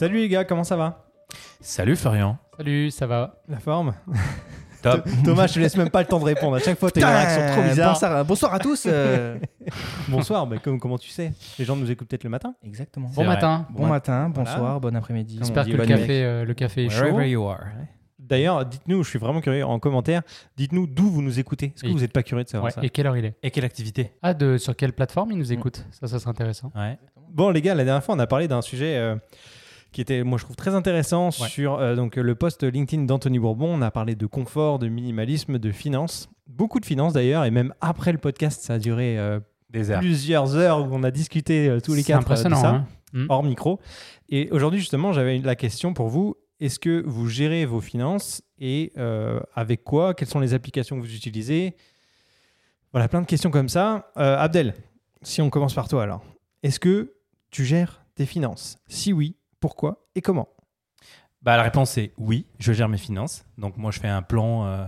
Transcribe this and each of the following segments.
Salut les gars, comment ça va? Salut Florian. Salut, ça va? La forme? Top. Thomas, je te laisse même pas le temps de répondre. À chaque fois, tu as une réaction trop bizarre. Bonsoir, bonsoir à tous. euh. Bonsoir, mais comme, comment tu sais? Les gens nous écoutent peut-être le matin Exactement. Bon vrai. matin. Bon matin, bonsoir, bon après-midi. Comment J'espère on dit que le bonne nuit. café, euh, le café est chaud. Wherever you are. D'ailleurs, dites-nous, je suis vraiment curieux en commentaire, dites-nous d'où vous nous écoutez. Est-ce que Et- vous n'êtes pas curieux de savoir Ouais, ça? Et quelle heure il est? Et quelle activité? Ah, de, sur quelle plateforme il nous écoute? Ça, ça serait intéressant. Ouais. Bon, les gars, la dernière fois, on a parlé d'un sujet euh, qui était, moi, je trouve très intéressant sur euh, donc, le post LinkedIn d'Anthony Bourbon. On a parlé de confort, de minimalisme, de finance. Beaucoup de finance d'ailleurs, et même après le podcast, ça a duré euh, Des plusieurs heures où on a discuté euh, tous les quatre euh, de impressionnant. ça. hein. Mm. hors micro. Et aujourd'hui, justement, j'avais la question pour vous. Est-ce que vous gérez vos finances et avec quoi? Quelles sont les applications que vous utilisez? Voilà, plein de questions comme ça. Abdel, si on commence par toi alors, est-ce que tu gères tes finances? Si oui, pourquoi et comment Bah, la réponse est oui, je gère mes finances. Donc moi, je fais un plan, euh,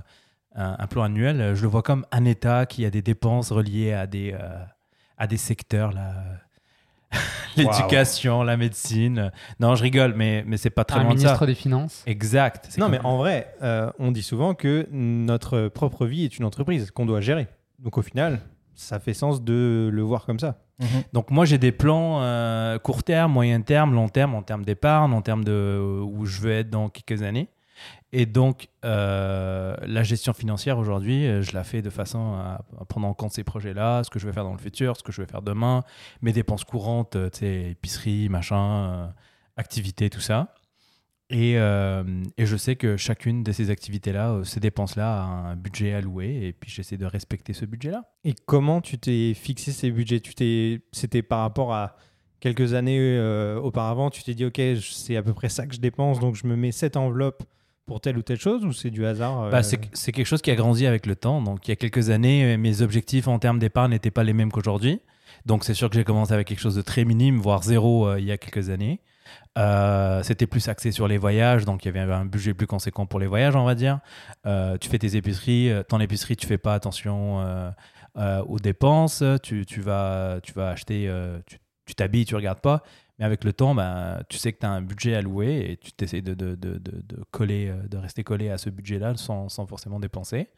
un, un plan annuel. Je le vois comme un État qui a des dépenses reliées à des, euh, à des secteurs, là. l'éducation, la médecine. Non, je rigole, mais, mais c'est pas très Un loin de ça. ministre des Finances. Exact. Non, mais en vrai, euh, on dit souvent que notre propre vie est une entreprise qu'on doit gérer. Donc au final, ça fait sens de le voir comme ça. Mhm. Donc moi j'ai des plans euh, court terme, moyen terme, long terme, en termes d'épargne, en termes de euh, où je veux être dans quelques années. Et donc euh, la gestion financière aujourd'hui, je la fais de façon à, à prendre en compte ces projets-là, ce que je vais faire dans le futur, ce que je vais faire demain, mes dépenses courantes, épicerie, machin, activités, tout ça. Et, euh, et je sais que chacune de ces activités-là, euh, ces dépenses-là, a un budget alloué, et puis j'essaie de respecter ce budget-là. Et comment tu t'es fixé ces budgets? Tu t'es, c'était par rapport à quelques années euh, auparavant. Tu t'es dit, ok, c'est à peu près ça que je dépense, donc je me mets cette enveloppe pour telle ou telle chose, ou c'est du hasard euh, Bah, c'est quelque chose qui a grandi avec le temps. Donc, il y a quelques années, mes objectifs en termes d'épargne n'étaient pas les mêmes qu'aujourd'hui. Donc, c'est sûr que j'ai commencé avec quelque chose de très minime, voire zéro euh, il y a quelques années. Euh, C'était plus axé sur les voyages, donc il y avait un budget plus conséquent pour les voyages, on va dire. Euh, tu fais tes épiceries, euh, ton épicerie, tu fais pas attention aux dépenses. Tu, tu vas, tu vas acheter, tu tu t'habilles, tu regardes pas. Mais avec le temps, ben, tu sais que tu as un budget alloué et tu t'essaies de, de, de, de, coller, de rester collé à ce budget-là sans, sans forcément dépenser.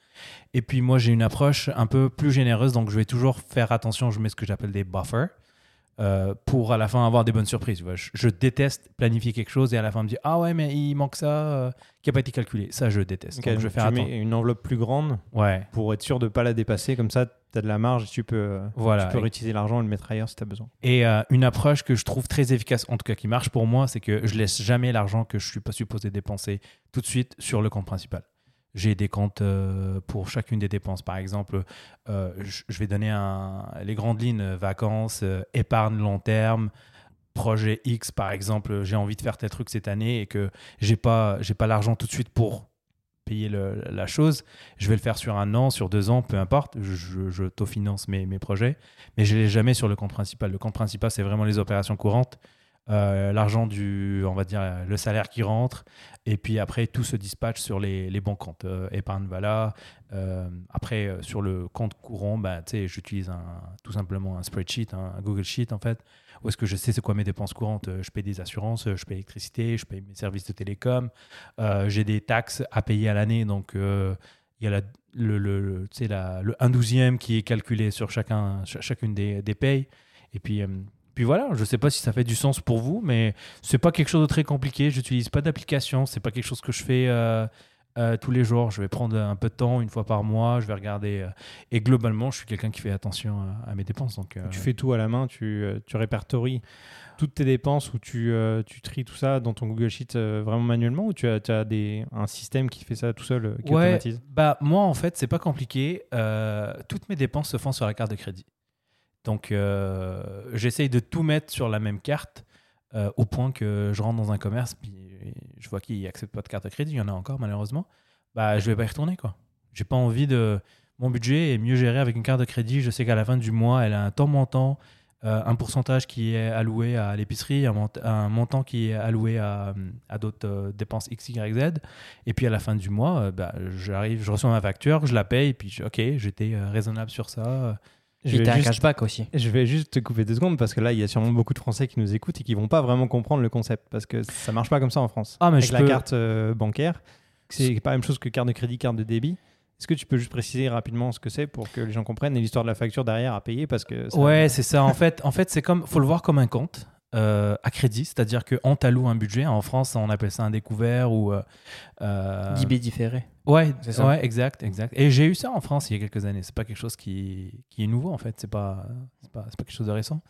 Et puis moi, j'ai une approche un peu plus généreuse, donc je vais toujours faire attention, je mets ce que j'appelle des buffers. Euh, pour à la fin avoir des bonnes surprises. tu vois. Je, je déteste planifier quelque chose et à la fin me dire Ah ouais, mais il manque ça euh, qui n'a pas été calculé. Ça, je déteste. Ok, Donc, je vais faire mets une enveloppe plus grande Ouais, pour être sûr de ne pas la dépasser. Comme ça, tu as de la marge et tu peux, euh, Voilà. tu peux réutiliser l'argent et le mettre ailleurs si tu as besoin. Et euh, une approche que je trouve très efficace, en tout cas qui marche pour moi, c'est que je laisse jamais l'argent que je suis pas supposé dépenser tout de suite sur le compte principal. J'ai des comptes euh, pour chacune des dépenses. Par exemple, euh, je vais donner un- les grandes lignes euh, vacances, épargne long terme, projet X par exemple. J'ai envie de faire tel truc cette année et que j'ai pas j'ai pas l'argent tout de suite pour payer le- la chose. Je vais le faire sur un an, sur deux ans, peu importe. Je, je, je finance mes, mes projets mais je ne l'ai jamais sur le compte principal. Le compte principal, c'est vraiment les opérations courantes, euh, l'argent du, on va dire, le salaire qui rentre, et puis après, tout se dispatche sur les, les bons comptes. Euh, épargne Vala. euh, après, euh, sur le compte courant, bah, j'utilise tout simplement un spreadsheet, hein, un Google Sheet, en fait, où est-ce que je sais c'est quoi mes dépenses courantes. Je paye des assurances, je paye l'électricité, je paye mes services de télécom, j'ai des taxes à payer à l'année, donc... il y a la, le, le, la- le 1 douzième qui est calculé sur chacun, ch- chacune des, des payes. Et puis, puis voilà, je ne sais pas si ça fait du sens pour vous, mais c'est pas quelque chose de très compliqué. Je n'utilise pas d'application, c'est pas quelque chose que je fais euh, euh, tous les jours. Je vais prendre un peu de temps, une fois par mois, je vais regarder. euh, et globalement, je suis quelqu'un qui fait attention à, à mes dépenses. Donc, euh, Tu fais tout à la main, tu, euh, tu répertories toutes tes dépenses ou tu, euh, tu tries tout ça dans ton Google Sheet euh, vraiment manuellement ou tu as, tu as des, un système qui fait ça tout seul, euh, qui Ouais, automatise? bah moi en fait c'est pas compliqué. Euh, toutes mes dépenses se font sur la carte de crédit. Donc euh, j'essaye de tout mettre sur la même carte euh, au point que je rentre dans un commerce puis je vois qu'ils acceptent pas de carte de crédit. Il y en a encore malheureusement. Bah je vais pas y retourner quoi. J'ai pas envie de mon budget est mieux géré avec une carte de crédit. Je sais qu'à la fin du mois elle a un temps montant. euh, un pourcentage qui est alloué à l'épicerie, un, mont- un montant qui est alloué à, à d'autres euh, dépenses X, Y, Z. Et puis à la fin du mois, bah, j'arrive, je reçois ma facture, je la paye, et puis je- ok, j'étais raisonnable sur ça. Je t'as un juste, cashback aussi. je vais juste te couper deux secondes parce que là, il y a sûrement beaucoup de Français qui nous écoutent et qui vont pas vraiment comprendre le concept parce que ça marche pas comme ça en France. Ah, mais Avec je la peux- carte euh, bancaire, c'est pas la même chose que carte de crédit, carte de débit. Est-ce que tu peux juste préciser rapidement ce que c'est pour que les gens comprennent et l'histoire de la facture derrière à payer parce que ça- Ouais, c'est ça. En fait, en fait c'est comme, faut le voir comme un compte euh, à crédit, c'est-à-dire qu'on t'alloue un budget. En France, on appelle ça un découvert ou. euh, euh, DB différé. Ouais, C'est ça. ouais, exact, exact. Et j'ai eu ça en France il y a quelques années. C'est pas quelque chose qui, qui est nouveau en fait. C'est pas, c'est pas, c'est pas quelque chose de récent.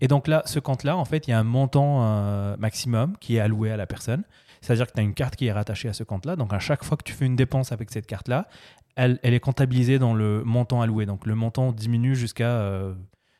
Et donc là, ce compte-là, en fait, il y a un montant euh, maximum qui est alloué à la personne. C'est-à-dire que tu as une carte qui est rattachée à ce compte-là. Donc à chaque fois que tu fais une dépense avec cette carte-là, elle, elle est comptabilisée dans le montant alloué. Donc le montant diminue jusqu'à, euh,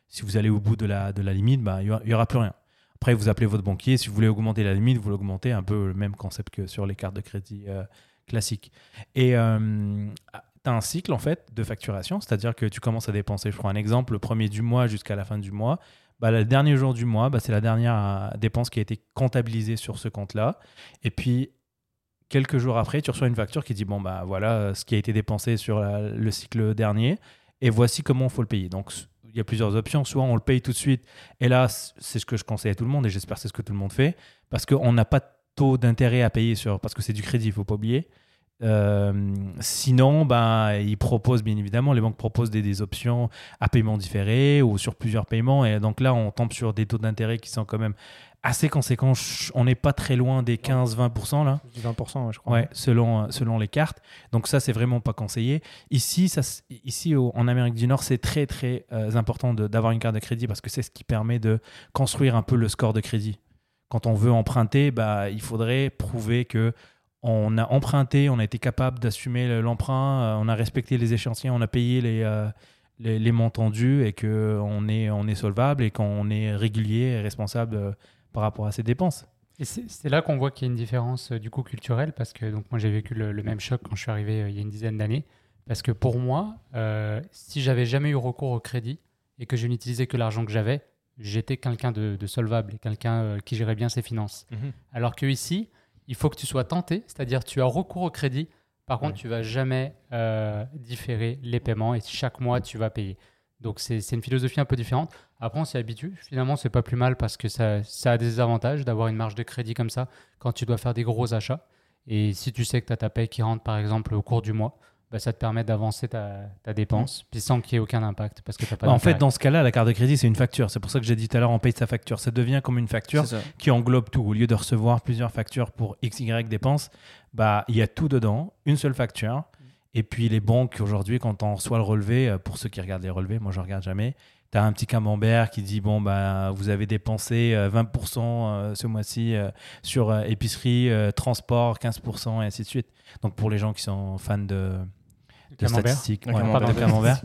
si vous allez au bout de la, de la limite, bah, il n'y aura, il y aura plus rien. Après, vous appelez votre banquier. Si vous voulez augmenter la limite, vous l'augmentez. Un peu le même concept que sur les cartes de crédit euh, classiques. Et tu as un cycle en fait de facturation, c'est-à-dire que tu commences à dépenser, je prends un exemple, le premier du mois jusqu'à la fin du mois. Bah, le dernier jour du mois, bah, c'est la dernière euh, dépense qui a été comptabilisée sur ce compte-là. Et puis, quelques jours après, tu reçois une facture qui dit bon, bah voilà euh, ce qui a été dépensé sur le cycle dernier, et voici comment il faut le payer. Donc, il y a plusieurs options. Soit on le paye tout de suite, et là, c'est ce que je conseille à tout le monde, et j'espère que c'est ce que tout le monde fait, parce qu'on n'a pas de taux d'intérêt à payer sur, parce que c'est du crédit, il faut pas oublier. Euh, sinon, ben, ils proposent bien évidemment, les banques proposent des options à paiement différé ou sur plusieurs paiements. Et donc là, on tombe sur des taux d'intérêt qui sont quand même assez conséquents. Ch- On n'est pas très loin des 15-20% là. 20%, je crois. Ouais, selon, euh, selon les cartes. Donc ça, c'est vraiment pas conseillé. Ici, ça, ici au- en Amérique du Nord, c'est très très euh, important d'avoir une carte de crédit parce que c'est ce qui permet de construire un peu le score de crédit. Quand on veut emprunter, bah, il faudrait prouver que on a emprunté, on a été capable d'assumer le- l'emprunt, euh, on a respecté les échéanciers, on a payé les, euh, les, les montants dus et qu'on est, on est solvable et qu'on est régulier et responsable par rapport à ses dépenses. Et c'est là qu'on voit qu'il y a une différence euh, du coup culturelle parce que donc moi j'ai vécu le, le même choc quand je suis arrivé euh, il y a une dizaine d'années parce que pour moi euh, si j'avais jamais eu recours au crédit et que je n'utilisais que l'argent que j'avais j'étais quelqu'un de, de solvable et quelqu'un euh, qui gérait bien ses finances Mhm. alors que ici il faut que tu sois tenté c'est-à-dire tu as recours au crédit par contre Ouais. tu vas jamais euh, différer les paiements et chaque mois tu vas payer donc c'est c'est une philosophie un peu différente après, on s'y habitue. Finalement, c'est pas plus mal parce que ça, ça a des avantages d'avoir une marge de crédit comme ça quand tu dois faire des gros achats. Et si tu sais que tu as ta paie qui rentre, par exemple, au cours du mois, bah, ça te permet d'avancer ta, ta dépense, puis sans qu'il y ait aucun impact parce que pas Bah, en fait, dans ce cas-là, la carte de crédit, c'est une facture. C'est pour ça que j'ai dit tout à l'heure, on paye sa facture. Ça devient comme une facture qui englobe tout. Au lieu de recevoir plusieurs factures pour X, Y dépenses, bah, il y a tout dedans, une seule facture. Et puis les banques, aujourd'hui, quand on reçoit le relevé, euh, pour ceux qui regardent les relevés, moi je regarde jamais, tu as un petit camembert qui dit bon, bah, vous avez dépensé euh, 20% euh, ce mois-ci euh, sur euh, épicerie, euh, transport, 15%, et ainsi de suite. Donc pour les gens qui sont fans de, de Camembert. statistiques, ouais, camembert. de camembert,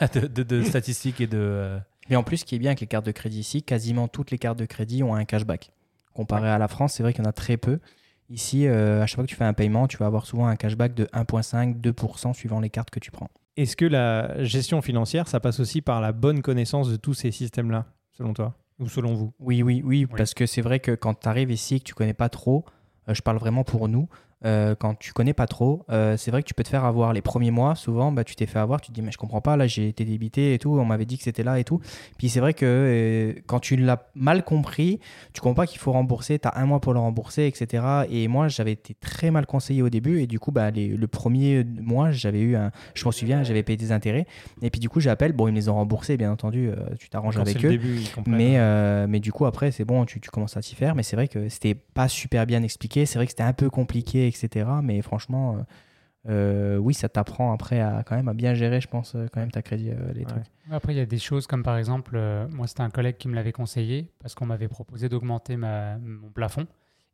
de, de- de statistiques et de. euh, Mais en plus, ce qui est bien avec les cartes de crédit ici, quasiment toutes les cartes de crédit ont un cashback. Comparé à la France, c'est vrai qu'il y en a très peu. Ici, euh, à chaque fois que tu fais un paiement, tu vas avoir souvent un cashback de 1,5, 2% suivant les cartes que tu prends. Est-ce que la gestion financière, ça passe aussi par la bonne connaissance de tous ces systèmes-là, selon toi Ou selon vous? Oui, oui, oui, parce que c'est vrai que quand tu arrives ici et que tu connais pas trop, euh, je parle vraiment pour nous, euh, quand tu connais pas trop, euh, c'est vrai que tu peux te faire avoir les premiers mois. Souvent, bah, tu t'es fait avoir, tu te dis, mais je comprends pas, là j'ai été débité et tout, on m'avait dit que c'était là et tout. Puis c'est vrai que euh, quand tu l'as mal compris, tu comprends pas qu'il faut rembourser, tu as un mois pour le rembourser, etc. Et moi, j'avais été très mal conseillé au début et du coup, bah, les- le premier mois, j'avais eu un, je m'en souviens, j'avais payé des intérêts. Et puis du coup, j'appelle, bon, ils me les ont remboursés, bien entendu, tu t'arranges avec eux. début. Mais, euh, mais du coup, après, c'est bon, tu, tu commences à t'y faire. Mais c'est vrai que c'était pas super bien expliqué. C'est vrai que c'était un peu compliqué, etc. Mais franchement, euh, euh, oui, ça t'apprend après à quand même à bien gérer, je pense, euh, quand même ta crédit, euh, les Ouais. trucs. Après, il y a des choses comme par exemple, euh, moi c'était un collègue qui me l'avait conseillé parce qu'on m'avait proposé d'augmenter ma- mon plafond.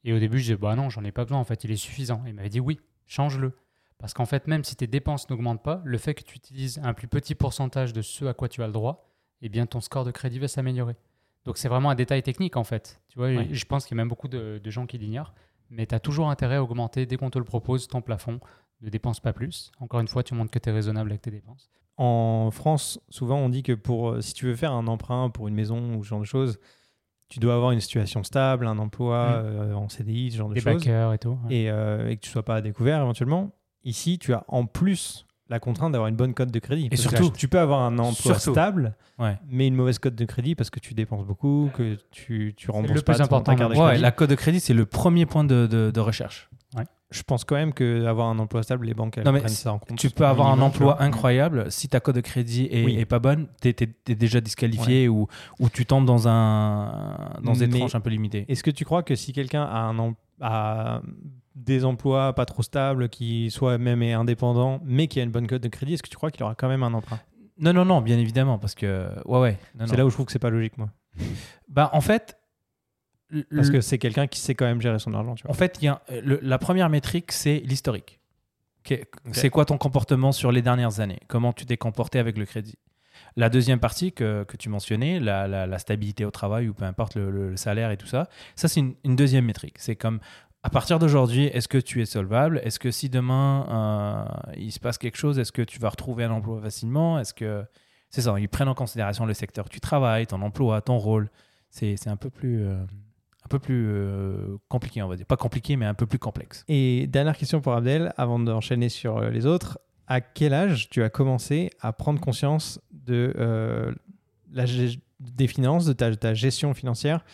Et au début, je disais, bah non, j'en ai pas besoin, en fait, il est suffisant. Et il m'avait dit, oui, change-le. Parce qu'en fait, même si tes dépenses n'augmentent pas, le fait que tu utilises un plus petit pourcentage de ce à quoi tu as le droit, eh bien ton score de crédit va s'améliorer. Donc c'est vraiment un détail technique en fait. Tu vois, Ouais. je pense qu'il y a même beaucoup de, de gens qui l'ignorent. Mais tu as toujours intérêt à augmenter dès qu'on te le propose ton plafond. Ne dépense pas plus. Encore une fois, tu montres que tu es raisonnable avec tes dépenses. En France, souvent, on dit que pour, euh, si tu veux faire un emprunt pour une maison ou ce genre de choses, tu dois avoir une situation stable, un emploi Mm. euh, en CDI, ce genre de Des choses, backers et tout. ouais. et, euh, et que tu sois pas à découvert éventuellement. Ici, tu as en plus la contrainte d'avoir une bonne cote de crédit. Que surtout- tu peux avoir un emploi Surtout. stable, Ouais. mais une mauvaise cote de crédit parce que tu dépenses beaucoup, que tu, tu rembourses le pas plus ton- important de. Ouais, la code de crédit, c'est le premier point de, de- de recherche. Je pense quand même qu'avoir un emploi stable, les banques elles Non, prennent ça en compte. Tu peux avoir un minimum, emploi incroyable. Si ta code de crédit est, Oui. est pas bonne, tu es, déjà disqualifié ou, ou tu tombes dans, un, dans des tranches un peu limitées. Est-ce que tu crois que si quelqu'un a, un em- a des emplois pas trop stables, qui soit même est indépendant, mais qui a une bonne cote de crédit, est-ce que tu crois qu'il aura quand même un emprunt? Non, non, non, bien évidemment, parce que. Ouais, ouais. C'est là où je trouve que c'est pas logique, moi. Bah, en fait. le- Parce que c'est quelqu'un qui sait quand même gérer son argent, tu En fait, y a, le- la première métrique, c'est l'historique. Que- C'est quoi ton comportement sur les dernières années? Comment tu t'es comporté avec le crédit? La deuxième partie que, que tu mentionnais, la, la- la stabilité au travail ou peu importe le, le- le salaire et tout ça, ça c'est une, une deuxième métrique. C'est comme à partir d'aujourd'hui, est-ce que tu es solvable? Est-ce que si demain euh, il se passe quelque chose, est-ce que tu vas retrouver un emploi facilement? Est-ce que c'est ça Ils prennent en considération le secteur où tu travailles, ton emploi, ton rôle. C'est un peu plus euh, un peu plus euh, compliqué, on va dire. Pas compliqué, mais un peu plus complexe. Et dernière question pour Abdel, avant d'enchaîner sur les autres. À quel âge tu as commencé à prendre conscience de la, des finances, de ta gestion financière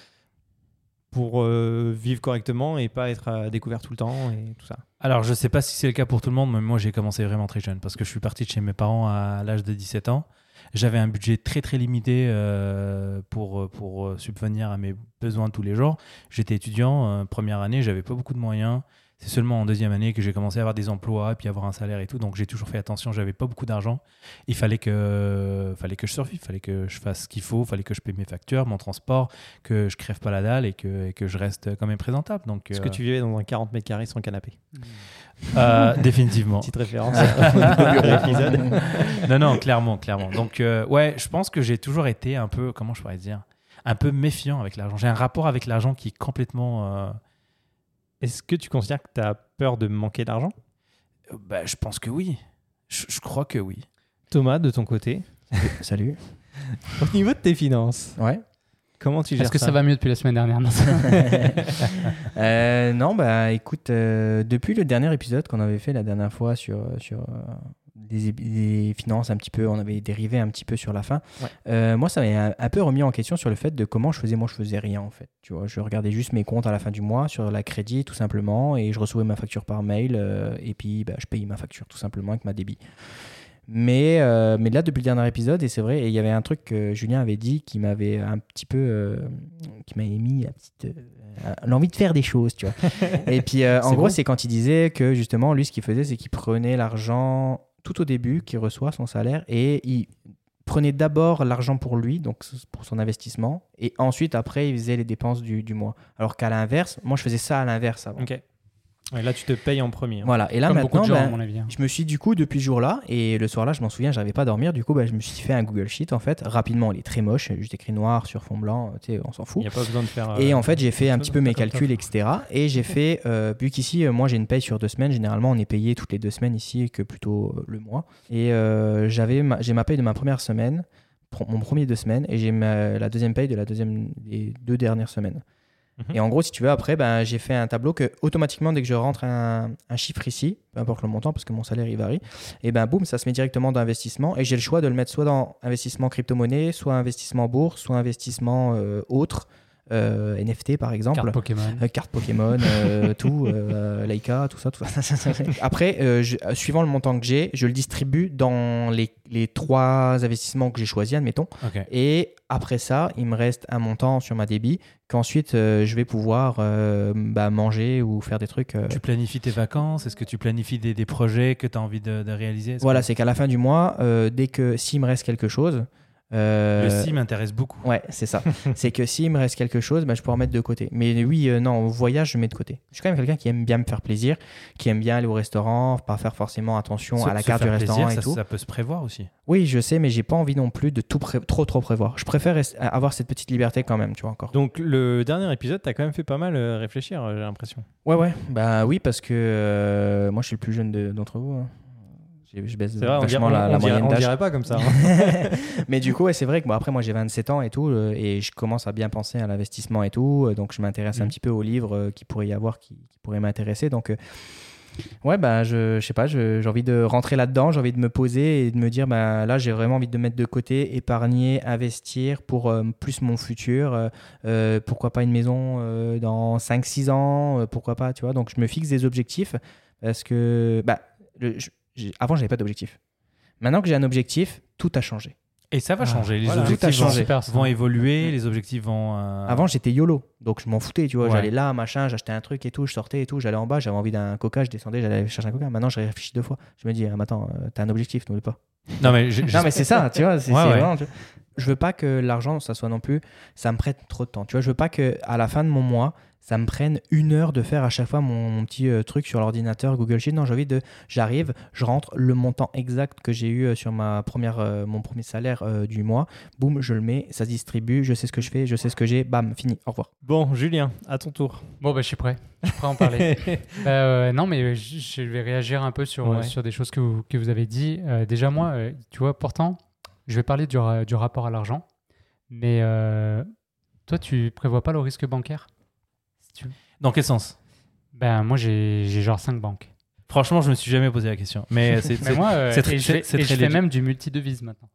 pour euh, vivre correctement et pas être à découvert tout le temps et tout ça Alors, je sais pas si c'est le cas pour tout le monde, mais moi, j'ai commencé vraiment très jeune parce que je suis parti de chez mes parents à l'âge de 17 ans. J'avais un budget très, très limité euh, pour, pour euh, subvenir à mes besoins tous les jours. J'étais étudiant, euh, première année, j'avais pas beaucoup de moyens. C'est seulement en deuxième année que j'ai commencé à avoir des emplois, puis avoir un salaire et tout. Donc, j'ai toujours fait attention, j'avais pas beaucoup d'argent. Il fallait que, fallait que je survive, fallait que je fasse ce qu'il faut, fallait que je paye mes factures, mon transport, que je crève pas la dalle et que, et que je reste quand même présentable. Donc, Est-ce euh, que tu vivais dans un 40 mètres carrés sans canapé euh, définitivement. Petite référence au début de l'épisode. non, non, clairement, clairement. Donc, euh, ouais, je pense que j'ai toujours été un peu, comment je pourrais dire, un peu méfiant avec l'argent. J'ai un rapport avec l'argent qui est complètement. Euh, Est-ce que tu considères que tu as peur de manquer d'argent? Euh, bah, je pense que oui. Je, je crois que oui. Thomas, de ton côté, Salut. au niveau de tes finances, Ouais. comment tu gères Est-ce que ça? va mieux depuis la semaine dernière? Non. Euh, non, bah écoute, euh, depuis le dernier épisode qu'on avait fait la dernière fois sur, sur les finances un petit peu, on avait dérivé un petit peu sur la fin. Ouais. Euh, moi, ça m'a un, peu remis en question sur le fait de comment je faisais. Moi, je faisais rien en fait. Tu vois, je regardais juste mes comptes à la fin du mois sur la crédit tout simplement et je recevais ma facture par mail euh, et puis bah, je payais ma facture tout simplement avec ma débit. Mais, euh, mais là, depuis le dernier épisode, et c'est vrai, il y avait un truc que Julien avait dit qui m'avait un petit peu. euh, qui m'avait mis euh, l'envie de faire des choses, tu vois. et puis, en gros, bon. c'est quand il disait que justement, lui, ce qu'il faisait, c'est qu'il prenait l'argent tout au début, qu'il reçoit son salaire, et il prenait d'abord l'argent pour lui, donc pour son investissement, et ensuite, après, il faisait les dépenses du, du mois. Alors qu'à l'inverse, moi, je faisais ça à l'inverse avant. Ouais, là, tu te payes en premier. hein. Voilà, et là Comme maintenant, de gens, ben, à mon avis. hein. je me suis du coup depuis ce jour-là et le soir-là, je m'en souviens, j'arrivais pas à dormir. Du coup, bah, je me suis fait un Google Sheet en fait. Rapidement, il est très moche, juste écrit noir sur fond blanc. Tu sais, on s'en Il fout. n'y a pas besoin de faire. Et euh, en fait, j'ai fait un petit peu mes comme ça. calculs, etc. Et j'ai fait, euh, vu qu'ici, euh, moi j'ai une paye sur deux semaines. Généralement, on est payé toutes les deux semaines ici que plutôt euh, le mois. Et euh, j'avais ma- j'ai ma paye de ma première semaine, pr- mon premier deux semaines, et j'ai ma- la deuxième paye de la deuxième des deux dernières semaines. Mhm. Et en gros, si tu veux, après, ben, j'ai fait un tableau que automatiquement, dès que je rentre un, un chiffre ici, peu importe le montant, parce que mon salaire il varie, et ben boum, ça se met directement dans investissement. Et j'ai le choix de le mettre soit dans investissement crypto-monnaie, soit investissement bourse, soit investissement euh, autre, euh, NFT par exemple. Carte Pokémon. Euh, cartes Pokémon, euh, tout, euh, Leica, tout ça, tout ça. Après, euh, je- euh, suivant le montant que j'ai, je le distribue dans les, les trois investissements que j'ai choisis, admettons. Ok. Et après ça, il me reste un montant sur ma débit qu'ensuite euh, je vais pouvoir euh, bah, manger ou faire des trucs. euh. Tu planifies tes vacances? Est-ce que tu planifies des, des projets que tu as envie de, de réaliser? Voilà, que- c'est qu'à la fin du mois, euh, dès que s'il me reste quelque chose. Euh, Le si m'intéresse beaucoup. Ouais, c'est ça. c'est que s'il me reste quelque chose, bah, je en mettre de côté. Mais oui, euh, non, au voyage, je mets de côté. Je suis quand même quelqu'un qui aime bien me faire plaisir, qui aime bien aller au restaurant, pas faire forcément attention Se- à la carte du restaurant plaisir, et ça, tout. ça peut se prévoir aussi. Oui, je sais, mais j'ai pas envie non plus de tout trop trop prévoir. Je préfère avoir cette petite liberté quand même, tu vois encore. Donc, le dernier épisode, tu as quand même fait pas mal euh, réfléchir, j'ai l'impression. Ouais, ouais. Bah oui, parce que euh, moi, je suis le plus jeune de- d'entre vous. hein. Je baisse vrai, on dirait, la, on la dirait- moyenne on d'âge. dirait pas comme ça. hein. mais du coup, ouais, c'est vrai que bon, après, moi, j'ai 27 ans et tout, euh, et je commence à bien penser à l'investissement et tout. euh, donc, je m'intéresse un Mhm. petit peu aux livres euh, qui pourrait y avoir, qui, qui pourraient m'intéresser. Donc, Ouais, bah, je, je sais pas, j'ai envie de rentrer là-dedans, j'ai envie de me poser et de me dire, bah, là, j'ai vraiment envie de mettre de côté, épargner, investir pour euh, plus mon futur. euh, pourquoi pas une maison euh, dans 5-6 ans, pourquoi pas, tu vois. Donc, je me fixe des objectifs parce que, bah, le- je- j'ai- avant, j'avais pas d'objectif. Maintenant que j'ai un objectif, tout a changé. Et ça va Ah, changer. Les voilà. objectifs Tout a vont-. Super, évoluer, les objectifs vont. euh, Avant, j'étais YOLO, donc je m'en foutais, tu vois. Ouais. J'allais là, machin, j'achetais un truc et tout, je sortais et tout, j'allais en bas, j'avais envie d'un coca, je descendais, j'allais chercher un coca. Maintenant, je réfléchis deux fois. Je me dis, ah, mais attends, euh, t'as un objectif, n'oublie pas. Non, mais Non, mais c'est ça, tu vois. c'est Ouais, c'est ouais. vraiment, tu vois. Je veux pas que l'argent, ça soit non plus, ça me prête trop de temps. Tu vois, je veux pas que à la fin de mon mois, ça me prenne une heure de faire à chaque fois mon, mon petit euh, truc sur l'ordinateur Google Sheet. Non, j'ai envie de, j'arrive, je rentre le montant exact que j'ai eu euh, sur ma première, euh, mon premier salaire euh, du mois. Boum, je le mets, ça se distribue, je sais ce que je fais, je sais ce que j'ai. Bam, fini. Au revoir. Bon, Julien, à ton tour. Bon, bah, je suis prêt. Je suis prêt à en parler. Bah, euh, non, mais je, vais réagir un peu sur, Ouais. sur des choses que vous, que vous avez dit. Euh, déjà, moi, euh, tu vois, pourtant, je vais parler du, du rapport à l'argent. Mais euh, toi, tu prévois pas le risque bancaire? Tu veux. Dans quel sens? Ben, moi, j'ai j'ai genre 5 banques. Franchement, je me suis jamais posé la question. Mais c'est. Euh, c'est très- et je, fais- et je même du multidevise maintenant.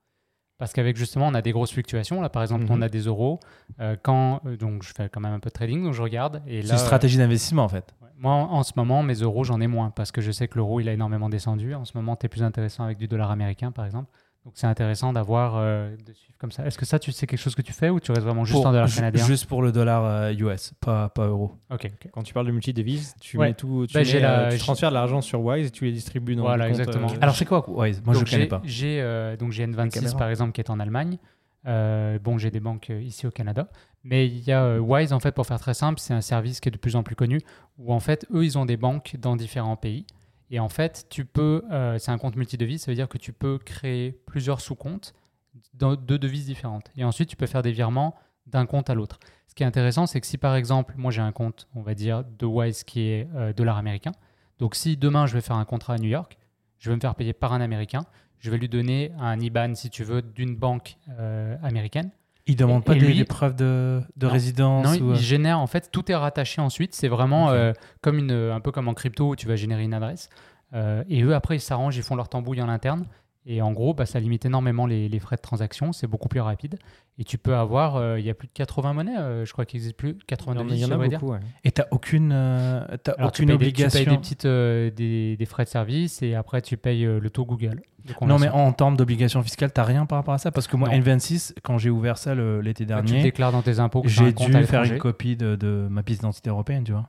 Parce qu'avec justement, on a des grosses fluctuations. Là, par exemple, Mhm. on a des euros. Euh, quand, euh, donc, je fais quand même un peu de trading, donc je regarde. Et c'est là, une stratégie d'investissement en fait. Ouais. Moi, en, en ce moment, mes euros, j'en ai moins parce que je sais que l'euro, il a énormément descendu. En ce moment, tu es plus intéressant avec du dollar américain, par exemple. Donc, c'est intéressant d'avoir, euh, de suivre comme ça. Est-ce que ça, tu sais quelque chose que tu fais ou tu restes vraiment juste Pour- en dollar ju- canadien Juste pour le dollar euh, US, pas, pas euro. Ok, ok. Quand tu parles de multi-devises, tu Ouais. mets tout, tu, Bah, mets, j'ai la- euh, tu j'ai- transfères de l'argent sur Wise et tu les distribues dans Voilà, des comptes, exactement. euh, Alors c'est quoi Wise? Moi Donc, je connais pas. J'ai euh, donc j'ai N26 caméra. par exemple qui est en Allemagne. Euh, bon, j'ai des banques euh, ici au Canada, mais il y a euh, Wise en fait pour faire très simple, c'est un service qui est de plus en plus connu où en fait eux ils ont des banques dans différents pays et en fait tu peux, euh, c'est un compte multidevise, ça veut dire que tu peux créer plusieurs sous-comptes deux devises différentes et ensuite tu peux faire des virements d'un compte à l'autre. Ce qui est intéressant, c'est que si par exemple moi j'ai un compte, on va dire de Wise qui est euh, dollar américain, donc si demain je vais faire un contrat à New York, je vais me faire payer par un américain je vais lui donner un IBAN, si tu veux, d'une banque euh, américaine. Ils demandent pas et des, lui- de, de Non. résidence Non, ou, il euh, génère, en fait, tout est rattaché ensuite. C'est vraiment euh, comme une, un peu comme en crypto où tu vas générer une adresse. Euh, et eux, après, ils s'arrangent, ils font leur tambouille en interne. Et en gros, bah, ça limite énormément les, les frais de transaction. C'est beaucoup plus rapide. Et tu peux avoir, euh, il y a plus de 80 monnaies, euh, je crois qu'il n'existe plus, 80 non, mais devises, il y en a beaucoup. ouais. Et t'as aucune, euh, Alors, tu aucune payes, des, tu payes obligation. des, petites, euh, des, des frais de service et après, tu payes euh, le taux Google. Non, mais en termes d'obligation fiscale, t'as rien par rapport à ça? Parce que moi, Non. N26, quand j'ai ouvert ça l'été Bah, tu dernier, déclares dans tes impôts que tu as un j'ai dû faire une copie de, de ma pièce d'identité européenne, tu vois.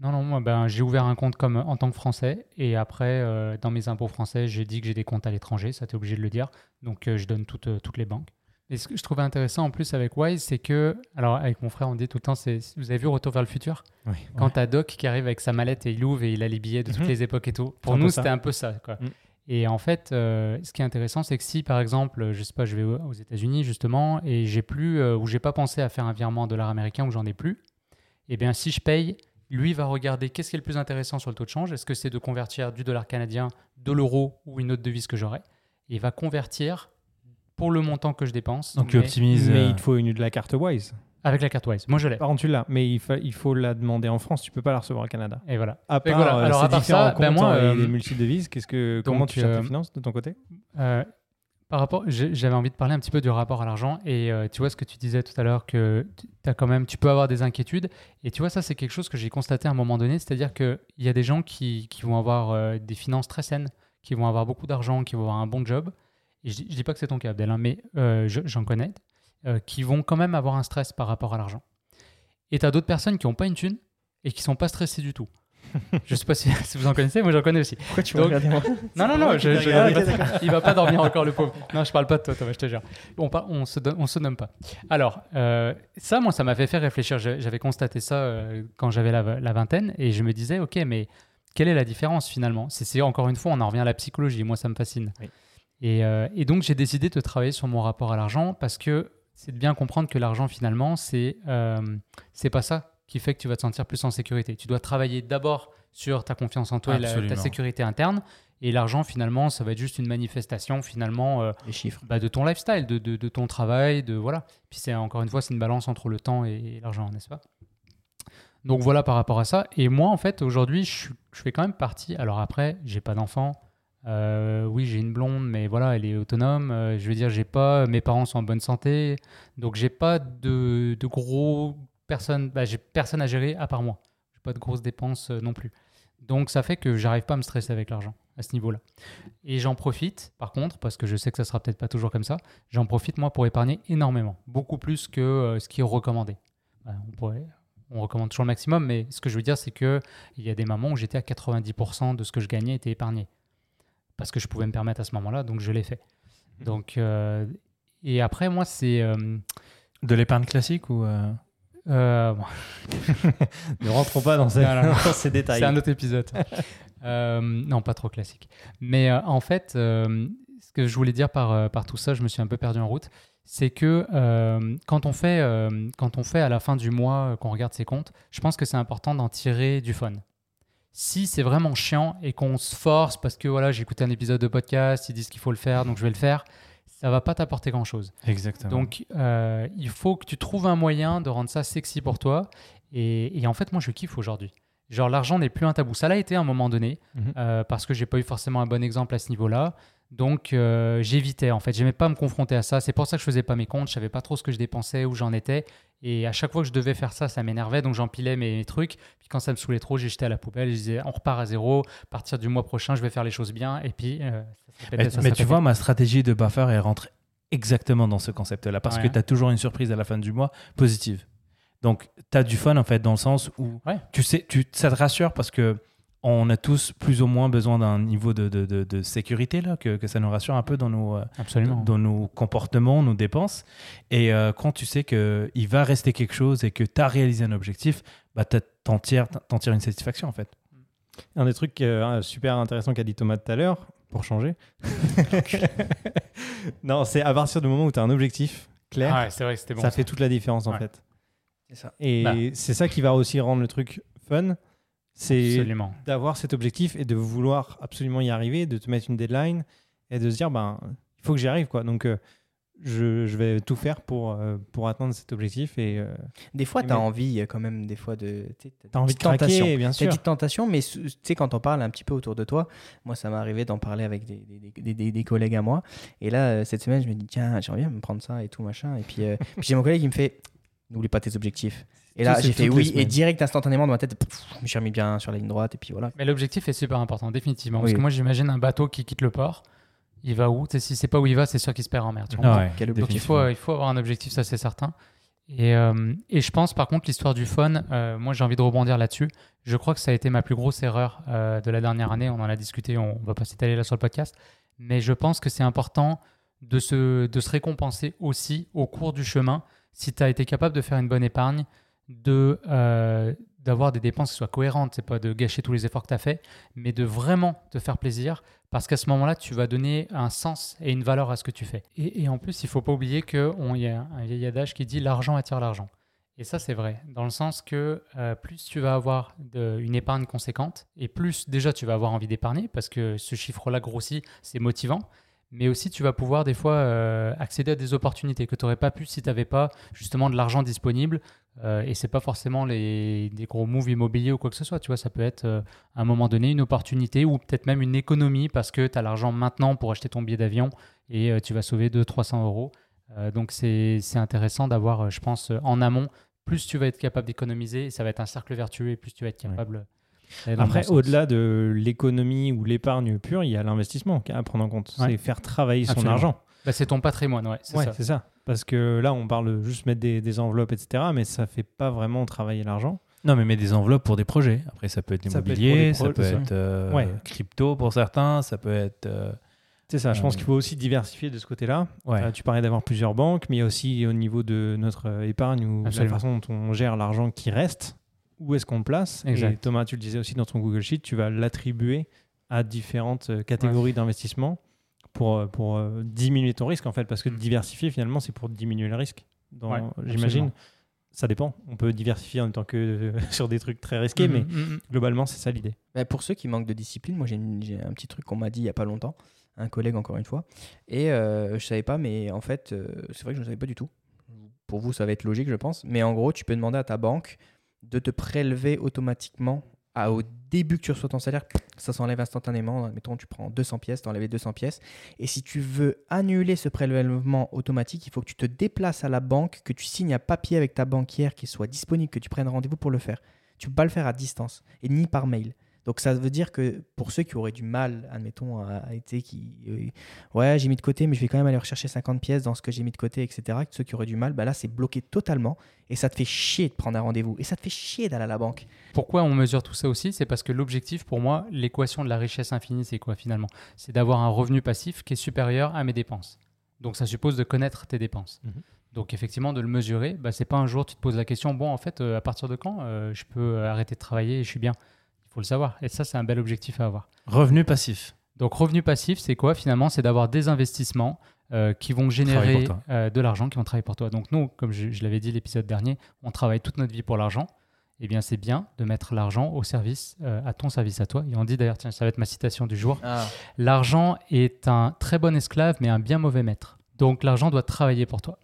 Non, non, moi, ben, j'ai ouvert un compte comme en tant que Français et après, euh, dans mes impôts français, j'ai dit que j'ai des comptes à l'étranger, ça t'es obligé de le dire. Donc, euh, je donne toutes, euh, toutes les banques. Et ce que je trouvais intéressant en plus avec Wise, c'est que, alors avec mon frère, on dit tout le temps, c'est, vous avez vu Retour vers le futur? Oui. Quand t'as Doc qui arrive avec sa mallette et il ouvre et il a les billets de toutes Mhm. les époques et tout. Pour nous, c'était un peu ça. Quoi. Mhm. Et en fait, euh, ce qui est intéressant, c'est que si par exemple, je sais pas, je vais aux États-Unis justement et j'ai plus, euh, ou j'ai pas pensé à faire un virement en dollars américains ou j'en ai plus, et bien si je paye, lui va regarder qu'est-ce qui est le plus intéressant sur le taux de change. Est-ce que c'est de convertir du dollar canadien, de l'euro ou une autre devise que j'aurai Et il va convertir pour le montant que je dépense. Donc tu optimises. Mais euh, il te faut une de la carte Wise. Avec la carte Wise. Moi, je l'ai. Par contre, tu l'as, mais il, fa- il faut la demander en France. Tu peux pas la recevoir au Canada. Et voilà. À Et part, voilà. euh, Alors, à part ça, ben moi, et euh, les multidevises, qu'est-ce que, comment tu gères euh, tes finances de ton côté? Euh, par rapport, j'avais envie de parler un petit peu du rapport à l'argent et euh, tu vois ce que tu disais tout à l'heure que quand même, tu peux avoir des inquiétudes et tu vois ça c'est quelque chose que j'ai constaté à un moment donné, c'est-à-dire qu'il y a des gens qui, vont avoir euh, des finances très saines, qui vont avoir beaucoup d'argent, qui vont avoir un bon job et je, je dis pas que c'est ton cas Abdel, hein, mais euh, je- j'en connais qui vont quand même avoir un stress par rapport à l'argent. Et as d'autres personnes qui n'ont pas une thune et qui sont pas stressées du tout. Je sais pas si, si vous en connaissez, moi j'en connais aussi. Pourquoi tu Donc- moi Non, non, non, je, il, va, il va pas dormir encore le pauvre. Non, je parle pas de toi, Thomas, je te jure. On, on, se, donne- on se nomme pas. Alors, euh, ça, moi, ça m'avait fait réfléchir. J'avais constaté ça euh, quand j'avais la, la vingtaine et je me disais, ok, mais quelle est la différence finalement? C'est encore une fois, on en revient à la psychologie. Moi, ça me fascine. Oui. Et, euh, et donc, j'ai décidé de travailler sur mon rapport à l'argent parce que c'est de bien comprendre que l'argent, finalement, c'est c'est pas ça qui fait que tu vas te sentir plus en sécurité. Tu dois travailler d'abord sur ta confiance en toi et la- ta sécurité interne. Et l'argent, finalement, ça va être juste une manifestation, finalement, euh, Les chiffres. bah, de ton lifestyle, de, de- de ton travail, de voilà. Puis c'est encore une fois, c'est une balance entre le temps et l'argent, n'est-ce pas? Donc voilà par rapport à ça. Et moi, en fait, aujourd'hui, je fais quand même partie. Alors après, j'ai pas d'enfant. Euh, oui, j'ai une blonde, mais voilà, elle est autonome. Euh, je veux dire, j'ai pas. Mes parents sont en bonne santé, donc j'ai pas de, de gros personnes. Bah, j'ai personne à gérer à part moi. J'ai pas de grosses dépenses euh, non plus. Donc ça fait que j'arrive pas à me stresser avec l'argent à ce niveau-là. Et j'en profite, par contre, parce que je sais que ça sera peut-être pas toujours comme ça. J'en profite moi pour épargner énormément, beaucoup plus que euh, ce qui est recommandé. Bah, on pourrait, on recommande toujours le maximum, mais ce que je veux dire, c'est que il y a des moments où j'étais à 90% de ce que je gagnais était épargné. Parce que je pouvais me permettre à ce moment-là, donc je l'ai fait. Donc, euh, et après, moi, c'est. euh, De l'épargne classique ou euh, bon, Ne rentrons pas dans ces, Non, non, non. dans ces détails. c'est un autre épisode. Euh, non, pas trop classique. Mais euh, en fait, ce que je voulais dire par, par tout ça, je me suis un peu perdu en route, c'est que quand, on fait, quand on fait à la fin du mois, qu'on regarde ses comptes, je pense que c'est important d'en tirer du fun. Si c'est vraiment chiant et qu'on se force parce que voilà, j'ai écouté un épisode de podcast, ils disent qu'il faut le faire, donc je vais le faire, ça va pas t'apporter grand-chose. Exactement. Donc, euh, il faut que tu trouves un moyen de rendre ça sexy pour toi. Et, et en fait, moi, je kiffe aujourd'hui. Genre, l'argent n'est plus un tabou. Ça l'a été à un moment donné, Mhm. euh, parce que j'ai pas eu forcément un bon exemple à ce niveau-là. Donc, euh, j'évitais, en fait. J'aimais pas me confronter à ça. C'est pour ça que je faisais pas mes comptes. Je savais pas trop ce que je dépensais, où j'en étais. Et à chaque fois que je devais faire ça, ça m'énervait. Donc, j'empilais mes trucs. Puis, quand ça me saoulait trop, j'ai jeté à la poubelle. Je disais, on repart à zéro. À partir du mois prochain, je vais faire les choses bien. Et puis, euh, ça Mais, ça mais tu vois, ma stratégie de buffer, elle rentre exactement dans ce concept-là. Parce Ouais. que tu as toujours une surprise à la fin du mois positive. Donc, tu as du fun, en fait, dans le sens où Ouais. tu sais, tu, ça te rassure parce que on a tous plus ou moins besoin d'un niveau de, de, de- de sécurité, là, que, que ça nous rassure un peu dans nos, euh, Absolument. dans nos comportements, nos dépenses. Et euh, quand tu sais qu'il va rester quelque chose et que tu as réalisé un objectif, bah, t'en tires, une satisfaction, en fait. Un des trucs euh, super intéressants qu'a dit Thomas tout à l'heure, pour changer. non, c'est à partir du moment où tu as un objectif clair, Ah ouais, vrai bon. ça ça. fait toute la différence en Ouais. fait. Ça. Et Bah. c'est ça qui va aussi rendre le truc fun. C'est d'avoir cet objectif et de vouloir absolument y arriver, de te mettre une deadline et de se dire, ben, il faut que j'y arrive. Quoi. Donc, euh, je, je vais tout faire pour, euh, pour atteindre cet objectif. Et euh, Des fois, tu as envie quand même, des fois, de. Tu tu as envie de craquer, bien T'as sûr. dit tentation, mais tu sais, quand on parle un petit peu autour de toi, moi, ça m'est arrivé d'en parler avec des, des, des- des- des collègues à moi. Et là, cette semaine, je me dis, tiens, j'aimerais bien me prendre ça et tout, machin. Et puis, euh, puis j'ai mon collègue qui me fait, n'oublie pas tes objectifs. Et là, j'ai fait oui, et direct, instantanément, dans ma tête, pff, je me suis remis bien sur la ligne droite, et puis voilà. Mais l'objectif est super important, définitivement. Parce que moi, j'imagine un bateau qui quitte le port. Il va où? Si c'est pas où il va, c'est sûr qu'il se perd en mer. tu Ah comprends ouais, Quel Donc il faut, il faut avoir un objectif, ça c'est certain. Et, euh, et je pense par contre l'histoire du fun, euh, moi j'ai envie de rebondir là-dessus. Je crois que ça a été ma plus grosse erreur euh, de la dernière année. On en a discuté, on va pas s'étaler là sur le podcast. Mais je pense que c'est important de se, de se récompenser aussi au cours du chemin si tu as été capable de faire une bonne épargne, de euh, d'avoir des dépenses qui soient cohérentes. C'est pas de gâcher tous les efforts que tu as fait, mais de vraiment te faire plaisir parce qu'à ce moment-là, tu vas donner un sens et une valeur à ce que tu fais. Et, en plus, il faut pas oublier qu'il y a un vieil adage qui dit l'argent attire l'argent. Et ça, c'est vrai, dans le sens que euh, plus tu vas avoir une épargne conséquente, et plus déjà tu vas avoir envie d'épargner, parce que ce chiffre-là grossit, c'est motivant, mais aussi tu vas pouvoir des fois euh, accéder à des opportunités que tu n'aurais pas pu si tu n'avais pas justement de l'argent disponible. Euh, et c'est pas forcément les, des gros moves immobiliers ou quoi que ce soit. Tu vois, ça peut être euh, à un moment donné une opportunité ou peut-être même une économie parce que tu as l'argent maintenant pour acheter ton billet d'avion et euh, tu vas sauver 200-300 euros. Donc c'est c'est intéressant d'avoir, je pense, en amont, plus tu vas être capable d'économiser, ça va être un cercle vertueux et plus tu vas être capable. Après, au-delà de l'économie ou l'épargne pure, il y a l'investissement à prendre en compte. Ouais. C'est faire travailler son Absolument. argent. Bah, c'est ton patrimoine, ouais, c'est Ouais, ça. ça. Parce que là, on parle de juste mettre des, des enveloppes, etc. Mais ça fait pas vraiment travailler l'argent. Non, mais mets des enveloppes pour des projets. Après, ça peut être Ça peut être l'immobilier, ça peut être euh, Ouais. crypto pour certains, ça peut être. euh, C'est ça. Je pense Euh, qu'il faut aussi diversifier de ce côté-là. ouais. Euh, tu parlais d'avoir plusieurs banques, mais il y a aussi au niveau de notre euh, épargne ou Absolument. la façon dont on gère l'argent qui reste, où est-ce qu'on le place. Et Exact. Thomas, tu le disais aussi dans ton Google Sheet, tu vas l'attribuer à différentes euh, catégories d'investissement pour, euh, pour euh, diminuer ton risque, en fait. Parce que diversifier, finalement, c'est pour diminuer le risque. Ouais, J'imagine. Ça dépend. On peut diversifier en tant que euh, sur des trucs très risqués, mais Mhm, mhm. globalement, c'est ça l'idée. Bah, pour ceux qui manquent de discipline, moi j'ai un petit truc qu'on m'a dit il y a pas longtemps, un collègue encore une fois, et euh, je savais pas, mais en fait, euh, c'est vrai que je ne savais pas du tout. Pour vous, ça va être logique, je pense, mais en gros, tu peux demander à ta banque de te prélever automatiquement à, au début que tu reçois ton salaire, ça s'enlève instantanément. Mettons, tu prends 200 pièces, tu enlèves 200 pièces. Et si tu veux annuler ce prélèvement automatique, il faut que tu te déplaces à la banque, que tu signes un papier avec ta banquière qui soit disponible, que tu prennes rendez-vous pour le faire. Tu peux pas le faire à distance et ni par mail. Donc ça veut dire que pour ceux qui auraient du mal, admettons, à, été qui, euh, ouais, j'ai mis de côté, mais je vais quand même aller rechercher 50 pièces dans ce que j'ai mis de côté, etc. Ceux qui auraient du mal, bah là c'est bloqué totalement et ça te fait chier de prendre un rendez-vous et ça te fait chier d'aller à la banque. Pourquoi on mesure tout ça aussi? C'est parce que l'objectif pour moi, l'équation de la richesse infinie, c'est quoi finalement? C'est d'avoir un revenu passif qui est supérieur à mes dépenses. Donc ça suppose de connaître tes dépenses. Mhm. Donc effectivement, de le mesurer, bah, c'est pas un jour tu te poses la question, bon en fait, euh, à partir de quand euh, je peux arrêter de travailler et je suis bien? Faut le savoir. Et ça, c'est un bel objectif à avoir. Revenu passif. Donc, revenu passif, c'est quoi finalement? C'est d'avoir des investissements euh, qui vont générer euh, de l'argent, qui vont travailler pour toi. Donc, nous, comme je, l'avais dit l'épisode dernier, on travaille toute notre vie pour l'argent. Eh bien, c'est bien de mettre l'argent au service, euh, à ton service à toi. Et on dit d'ailleurs, tiens, ça va être ma citation du jour Ah. l'argent est un très bon esclave, mais un bien mauvais maître. Donc, l'argent doit travailler pour toi.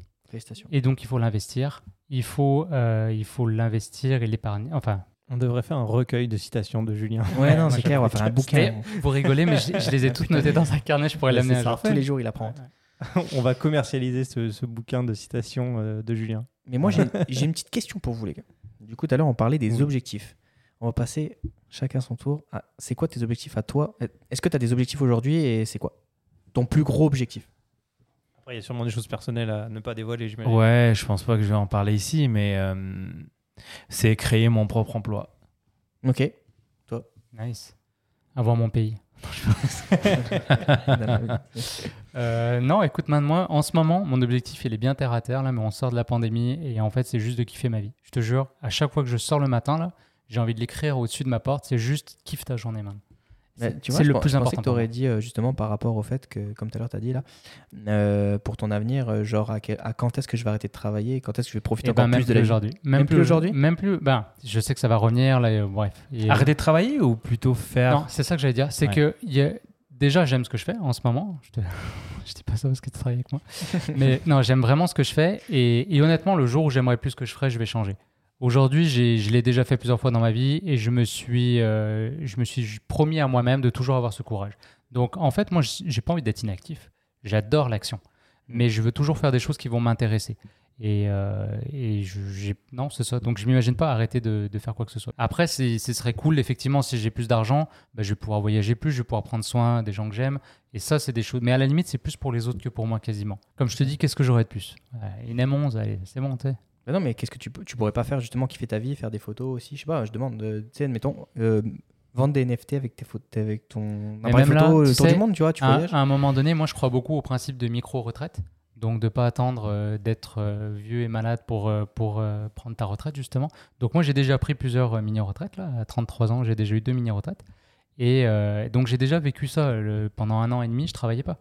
Et donc, il faut l'investir. Il faut, il faut l'investir et l'épargner. Enfin, On devrait faire un recueil de citations de Julien. Ouais, non, c'est clair, on va faire un bouquin. Vous rigolez, mais je, je les ai toutes notées dans un carnet, je pourrais l'amener ça. jour. Tous les jours, il apprend. On va commercialiser ce, ce bouquin de citations euh, de Julien. Mais moi, j'ai j'ai une petite question pour vous, les gars. Du coup, tout à l'heure, on parlait des Oui. objectifs. On va passer chacun son tour. à c'est quoi tes objectifs à toi? Est-ce que tu as des objectifs aujourd'hui et c'est quoi? Ton plus gros objectif Après, il y a sûrement des choses personnelles à ne pas dévoiler, j'imagine. Ouais, je pense pas que je vais en parler ici, mais euh, c'est créer mon propre emploi. Ok. Nice. Avoir mon pays. Euh, non, écoute, moi, en ce moment, mon objectif, il est bien terre à terre, là, mais on sort de la pandémie et en fait, c'est juste de kiffer ma vie. Je te jure, à chaque fois que je sors le matin, là, j'ai envie de l'écrire au-dessus de ma porte, c'est juste kiffe ta journée, man. C'est- je le plus je pensais important que tu aurais dit euh, justement par rapport au fait que, comme tout à l'heure, tu as dit là, euh, pour ton avenir, euh, genre à, quel- à quand est-ce que je vais arrêter de travailler, quand est-ce que je vais profiter Et ben, encore même plus de aujourd'hui. Même plus aujourd'hui? Même plus. Ben, je sais que ça va revenir, là, euh, bref. Et- Arrêter de travailler ou plutôt faire? Non, c'est ça que j'allais dire. C'est Ouais. que il y a- déjà, j'aime ce que je fais en ce moment. Je, te... je dis pas ça parce que tu travailles avec moi. Mais non, j'aime vraiment ce que je fais. Et, et honnêtement, le jour où j'aimerais plus ce que je ferais, je vais changer. Aujourd'hui, je l'ai déjà fait plusieurs fois dans ma vie et je me suis, euh, je me suis promis à moi-même de toujours avoir ce courage. Donc, en fait, moi, j'ai pas envie d'être inactif. J'adore l'action. Mais je veux toujours faire des choses qui vont m'intéresser. Et, euh, non, c'est ça. Donc, je m'imagine pas arrêter de, faire quoi que ce soit. Après, ce serait cool, effectivement, si j'ai plus d'argent, bah, je vais pouvoir voyager plus, je vais pouvoir prendre soin des gens que j'aime. Et ça, c'est des choses. Mais à la limite, c'est plus pour les autres que pour moi, quasiment. Comme je te dis, qu'est-ce que j'aurais de plus? Une M11, allez, c'est bon, tu. Bah non, mais qu'est-ce que tu, peux- tu pourrais pas faire justement kiffer ta vie, faire des photos aussi Je sais pas, je demande, euh, tu sais, admettons, euh, vendre des NFT avec, tes photos, avec ton appareil même là, photo, tu tour sais, du monde, tu vois, tu à, voyages. à un moment donné, moi, je crois beaucoup au principe de micro-retraite. Donc, de pas attendre euh, d'être euh, vieux et malade pour, euh, pour euh, prendre ta retraite, justement. Donc, moi, j'ai déjà pris plusieurs euh, mini-retraites. Là. À 33 ans, j'ai déjà eu deux mini-retraites. Et euh, donc, j'ai déjà vécu ça. le- pendant un an et demi, je travaillais pas.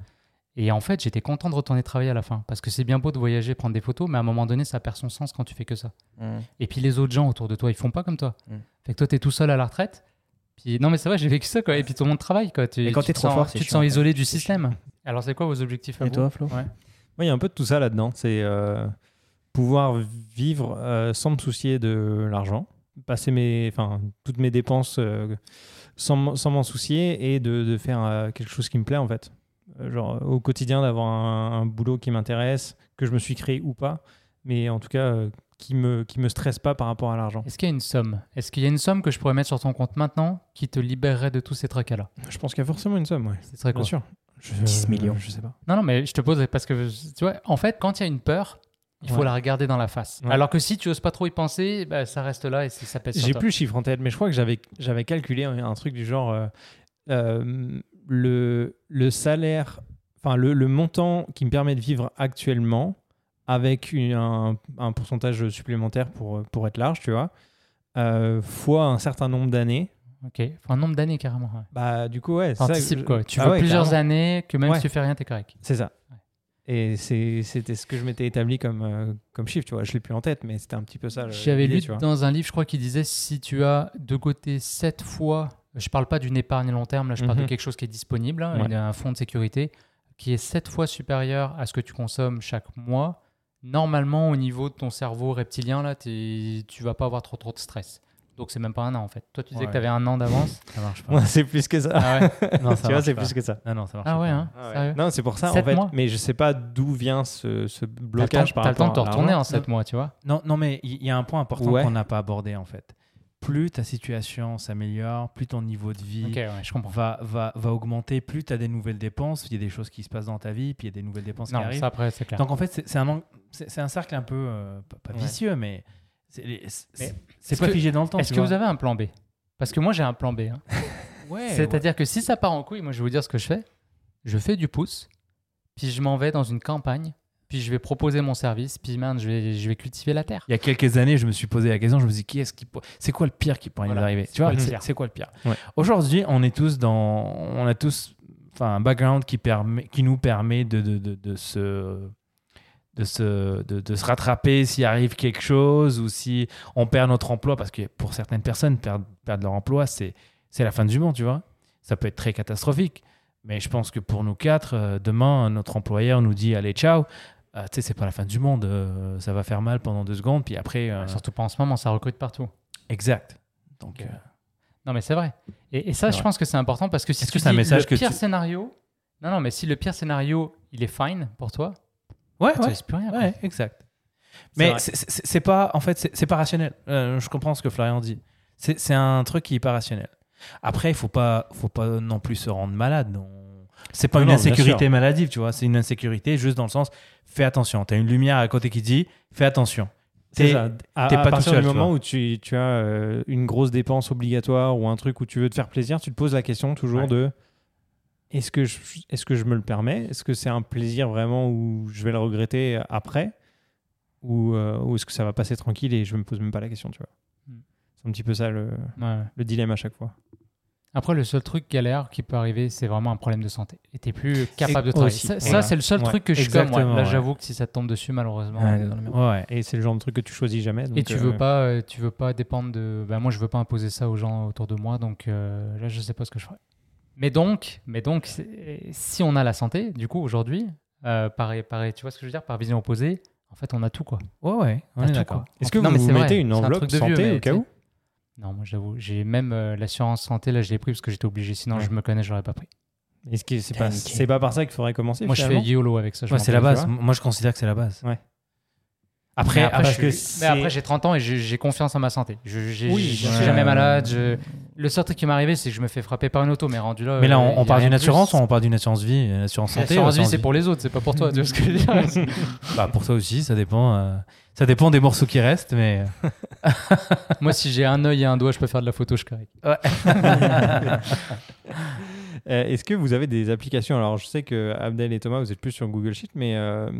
Et en fait, j'étais content de retourner travailler à la fin. Parce que c'est bien beau de voyager, prendre des photos, mais à un moment donné, ça perd son sens quand tu fais que ça. Mmh. Et puis, les autres gens autour de toi, ils font pas comme toi. Mm. Fait que toi, tu es tout seul à la retraite. Puis, non, mais c'est vrai, j'ai vécu ça, quoi. Et puis, tout le monde travaille, quoi. Tu, Mais quand tu te trop sens- fort, tu te chiant, sens ouais. isolé du système. Alors, c'est quoi vos objectifs à Et vous toi, Flo Ouais. Moi, il y a un peu de tout ça là-dedans. C'est euh, pouvoir vivre euh, sans me soucier de l'argent, passer mes, enfin, toutes mes dépenses euh, sans, m'en soucier et de, de faire quelque chose qui me plaît en fait. Euh, genre au quotidien d'avoir un, un boulot qui m'intéresse, que je me suis créé ou pas, mais en tout cas euh, qui me qui me stresse pas par rapport à l'argent. Est-ce qu'il y a une somme? Est-ce qu'il y a une somme que je pourrais mettre sur ton compte maintenant qui te libérerait de tous ces tracas-là? Je pense qu'il y a forcément une somme, ouais. Ce serait Bien quoi sûr. Je, 10 millions. Je sais pas. Non, non, mais je te pose parce que, tu vois, en fait, quand il y a une peur, il faut Ouais. la regarder dans la face. Ouais. Alors que si tu oses pas trop y penser, bah, ça reste là et c'est- ça pèse J'ai plus le chiffre en tête, mais je crois que j'avais j'avais calculé un, un truc du genre euh, euh, le, le salaire, enfin le, le montant qui me permet de vivre actuellement avec une- un, un pourcentage supplémentaire pour, pour être large, tu vois, euh, fois un certain nombre d'années. Ok, Faut un nombre d'années carrément. ouais. Bah du coup ouais, c'est ça quoi. Tu Ah ouais, plusieurs carrément. années que même Ouais. si tu fais rien, t'es correct. C'est ça. Et c'était ce que je m'étais établi comme, euh, comme chiffre, tu vois. Je l'ai plus en tête, mais c'était un petit peu ça. J'avais lu tu vois. dans un livre, je crois, qui disait si tu as de côté 7 fois, je parle pas d'une épargne long terme, là je parle de Mhm. quelque chose qui est disponible, hein, Ouais. une- un fonds de sécurité, qui est 7 fois supérieur à ce que tu consommes chaque mois, normalement, au niveau de ton cerveau reptilien, là, tu vas pas avoir trop, trop de stress. Donc, c'est même pas un an, en fait. Toi, tu disais Ouais. que tu avais un an d'avance. Ça marche pas. Ouais, c'est plus que ça. ah ouais, Non, ça tu vois, c'est plus que ça. Ah non, ça marche ah ouais pas. hein, Ah Non, c'est pour ça, en fait. mois Mais je sais pas d'où vient ce, ce blocage temps- par t'as le temps de te retourner en 7 mois, tu vois. Non, non, mais il y, a un point important Ouais. qu'on n'a pas abordé en fait. Plus ta situation s'améliore, plus ton niveau de vie Ok, ouais, je comprends. va, va, va augmenter, plus tu as des nouvelles dépenses, il y a des choses qui se passent dans ta vie, puis il y a des nouvelles dépenses qui Non, arrivent. ça après, c'est clair. Donc en fait, c'est un, un cercle un peu, euh, pas, vicieux, mais c'est Mais pas que- figé dans le temps. Est-ce que vois. vous avez un plan B? Parce que moi, j'ai un plan B. hein. Ouais, C'est-à-dire que si ça part en couille, moi, je vais vous dire ce que je fais. Je fais du pouce, puis je m'en vais dans une campagne, puis je vais proposer mon service, puis man, je vais, je vais cultiver la terre. Il y a quelques années, je me suis posé la question, je me suis dit, qui est-ce qui c'est quoi le pire qui pourrait nous Voilà. arriver? Tu vois, c'est quoi le pire? Ouais. Aujourd'hui, on est tous dans, on a tous, enfin, un background qui permet, qui nous permet de, de, de, de se de se, de, de se rattraper s'il arrive quelque chose ou si on perd notre emploi, parce que pour certaines personnes, perdre, perdre leur emploi, c'est c'est la fin du monde, tu vois? Ça peut être très catastrophique. Mais je pense que pour nous quatre, euh, demain, notre employeur nous dit allez, ciao. Euh, tu sais, c'est pas la fin du monde. euh, ça va faire mal pendant deux secondes, puis après. euh, Surtout pas en ce moment, ça recrute partout. Exact. Donc, Non, mais c'est vrai. Et, et ça, je vrai. pense que c'est important parce que si tu que c'est un message le que pire tu- scénario, non, non, mais si le pire scénario, il est fine pour toi, ouais, tu ouais, risques plus rien. ouais, exact. Mais c'est- pas, en fait, c'est pas rationnel. Je comprends ce que Florian dit. C'est un truc qui est pas rationnel. Après, il faut pas, faut pas non plus se rendre malade. On- C'est pas Non, une insécurité maladive, tu vois. C'est une insécurité juste dans le sens, fais attention. Tu as une lumière à côté qui dit, fais attention. C'est ça. À, à pas tout partir seul, du moment où tu, tu as euh, une grosse dépense obligatoire ou un truc où tu veux te faire plaisir, tu te poses la question toujours Ouais. de est-ce que, je, est-ce que je me le permets? Est-ce que c'est un plaisir vraiment où je vais le regretter après? Ou, euh, ou est-ce que ça va passer tranquille et je me pose même pas la question, tu vois? Mm. C'est un petit peu ça le, Ouais. le dilemme à chaque fois. Après, le seul truc galère qui peut arriver, c'est vraiment un problème de santé. Et t'es plus capable de travailler. aussi, Ça, c'est le seul Ouais, truc que je suis comme moi. Là, ouais. j'avoue que si ça te tombe dessus, malheureusement. Ouais, dans. Et c'est le genre de truc que tu choisis jamais. Et tu euh, veux pas, euh, tu veux pas dépendre de. Ben moi, je veux pas imposer ça aux gens autour de moi, donc euh, là, je sais pas ce que je ferais. Mais donc, mais donc, si on a la santé, du coup, aujourd'hui, euh, pareil, pareil, tu vois ce que je veux dire, par vision opposée, en fait, on a tout quoi. Ouais, ouais. Est-ce que Non, vous vrai, mettez une un enveloppe vieux, santé au cas où? Non, moi, j'avoue, j'ai même euh, l'assurance santé, là, je l'ai pris parce que j'étais obligé. Sinon, Ouais. je me connais, je l'aurais pas pris. Est-ce que c'est pas, nickel. c'est pas par ça qu'il faudrait commencer Moi, je fais YOLO avec ça. Ouais, c'est la base. Moi, je considère que c'est la base. Ouais. Après, Mais après, j'ai 30 ans et j'ai confiance en ma santé. Je, Oui, je suis jamais malade. je- Le seul truc qui m'est arrivé, c'est que je me fais frapper par une auto, mais rendu là. mais là, euh, on, y on parle d'une assurance ou on parle d'une assurance vie Une assurance santé L'assurance vie, c'est pour les autres, c'est pas pour toi. tu vois ce que je veux dire Bah, pour toi aussi, ça dépend. Euh, ça dépend des morceaux qui restent, mais. Moi, si j'ai un œil et un doigt, je peux faire de la photo, je correct. Euh, Est-ce que vous avez des applications? Alors, je sais que Abdel et Thomas, vous êtes plus sur Google Sheet, mais euh, euh,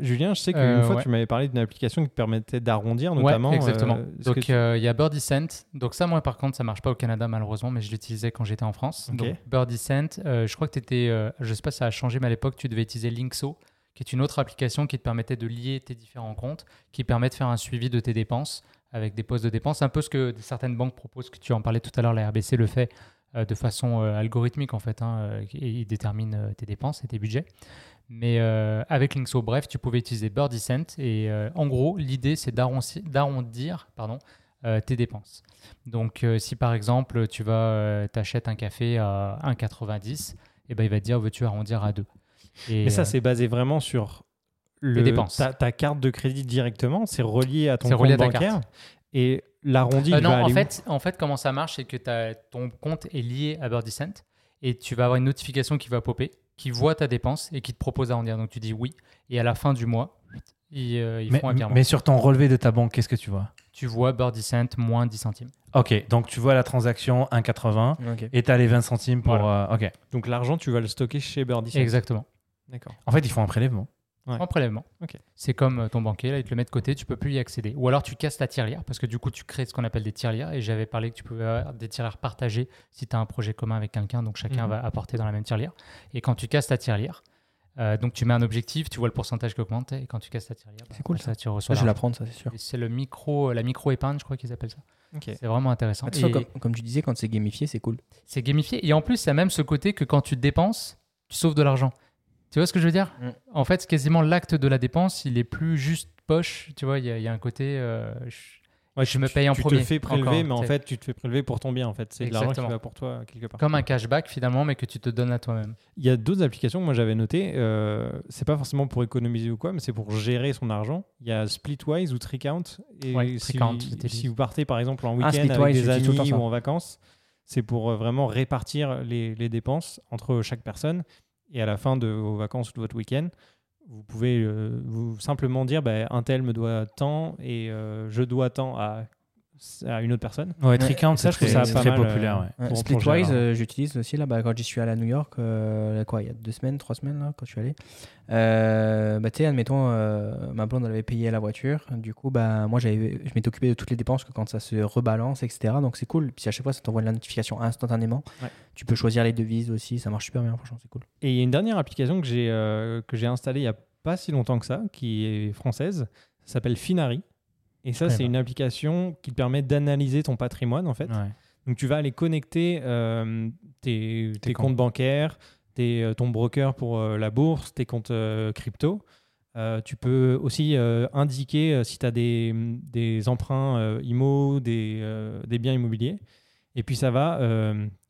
Julien, je sais qu'une Euh, fois, ouais. tu m'avais parlé d'une application qui te permettait d'arrondir, Ouais, notamment. exactement. euh, est-ce Donc, tu- euh, il y a Birdie Scent. Donc, ça, moi, par contre, ça marche pas au Canada, malheureusement, mais je l'utilisais quand j'étais en France. Ok. Donc, Birdie Scent, euh, je crois que tu étais. euh, je sais pas si ça a changé, mais à l'époque, tu devais utiliser Linkso, qui est une autre application qui te permettait de lier tes différents comptes, qui permet de faire un suivi de tes dépenses avec des postes de dépenses. Un peu ce que certaines banques proposent, que tu en parlais tout à l'heure, la RBC le fait euh, de façon euh, algorithmique, en fait, hein, euh, et il détermine tes dépenses et tes budgets. Mais avec Linkso, bref, tu pouvais utiliser Birdie Scent. Et en gros, l'idée, c'est d'arrondir pardon, tes dépenses. Donc, si par exemple, tu vas, t'achètes un café à 1,90, et ben, il va te dire veux-tu arrondir à 2 et, Mais ça, euh, c'est basé vraiment sur le, dépenses. Ta, ta carte de crédit directement, c'est relié à ton compte relié à ta bancaire. carte. Et l'arrondi, Euh, non, va en aller fait, en fait, comment ça marche, c'est que ton compte est lié à Birdie Scent et tu vas avoir une notification qui va popper, qui voit ta dépense et qui te propose d'arrondir. Donc tu dis oui, et à la fin du mois, ils, euh, ils Mais, font un virement. mais sur ton relevé de ta banque, qu'est-ce que tu vois? Tu vois Birdie Scent moins 10 centimes. Ok, donc tu vois la transaction 1,80 Ok. et tu as les 20 centimes pour. euh, ok. Donc l'argent, tu vas le stocker chez Birdie. Sense. Exactement. D'accord. En fait, ils font un prélèvement. Ouais. En prélèvement. Ok. C'est comme euh, ton banquier, là, il te le met de côté, tu peux plus y accéder. Ou alors tu casses ta tirelire, parce que du coup, tu crées ce qu'on appelle des tirelires. Et j'avais parlé que tu pouvais avoir des tirelires partagées si tu as un projet commun avec quelqu'un, donc chacun Mhm. va apporter dans la même tirelire. Et quand tu casses ta tirelire, euh, donc tu mets un objectif, tu vois le pourcentage qui augmente, et quand tu casses ta tirelire, bah, C'est cool, ça, tu reçois. Ça, je vais l'apprendre, ça, c'est sûr. C'est le micro, la micro-épargne, je crois qu'ils appellent ça. Ok. C'est vraiment intéressant. Comme, comme tu disais, quand c'est gamifié, c'est cool. C'est gamifié. Et en plus, il y a même ce côté que quand tu dépenses, tu sauves de l'argent. Tu vois ce que je veux dire Mm. En fait, quasiment l'acte de la dépense, il est plus juste poche. Tu vois, il y, a- il y a un côté. euh, je- Ouais, Je tu- me paye en tu premier, te fais prélever, encore, mais en fait, tu te fais prélever pour ton bien. En fait, c'est de l'argent qui va pour toi quelque part. comme un cashback finalement, mais que tu te donnes à toi-même. Il y a d'autres applications que moi j'avais notées. Euh, c'est pas forcément pour économiser ou quoi, mais c'est pour gérer son argent. Il y a Splitwise ou Tricount. Et Ouais, si, Tricount, j'utilise. si vous partez par exemple en Ah, week-end avec des amis ou en vacances, c'est pour euh, vraiment répartir les, les dépenses entre chaque personne. Et à la fin de vos vacances ou de votre week-end, vous pouvez euh, simplement dire bah, un tel me doit tant et euh, je dois tant à, à une autre personne. Ouais, Tricount, ça, c'est je trouve ça pas très mal, populaire. euh, ouais. Ouais, pour- pour Splitwise, euh, j'utilise aussi là, bah, quand j'y suis allé à New York, euh, quoi, il y a deux semaines, trois semaines là, quand je suis allé. Euh, bah, tu sais, admettons, euh, ma blonde elle avait payé la voiture, du coup, bah, moi j'avais, je m'étais occupé de toutes les dépenses que quand ça se rebalance, etc. Donc c'est cool. Puis à chaque fois, ça t'envoie la notification instantanément. Ouais. Tu peux choisir les devises aussi, ça marche super bien, franchement, c'est cool. Et il y a une dernière application que j'ai euh, que j'ai installée il n'y a pas si longtemps que ça, qui est française. Ça s'appelle Finari. Et ça, c'est une application qui te permet d'analyser ton patrimoine, en fait. Ouais. Donc, tu vas aller connecter euh, tes, tes comptes. comptes bancaires, tes, euh, ton broker pour euh, la bourse, tes comptes euh, crypto. Tu peux aussi indiquer si tu as des, des emprunts IMO, des, des biens immobiliers. Et puis, ça va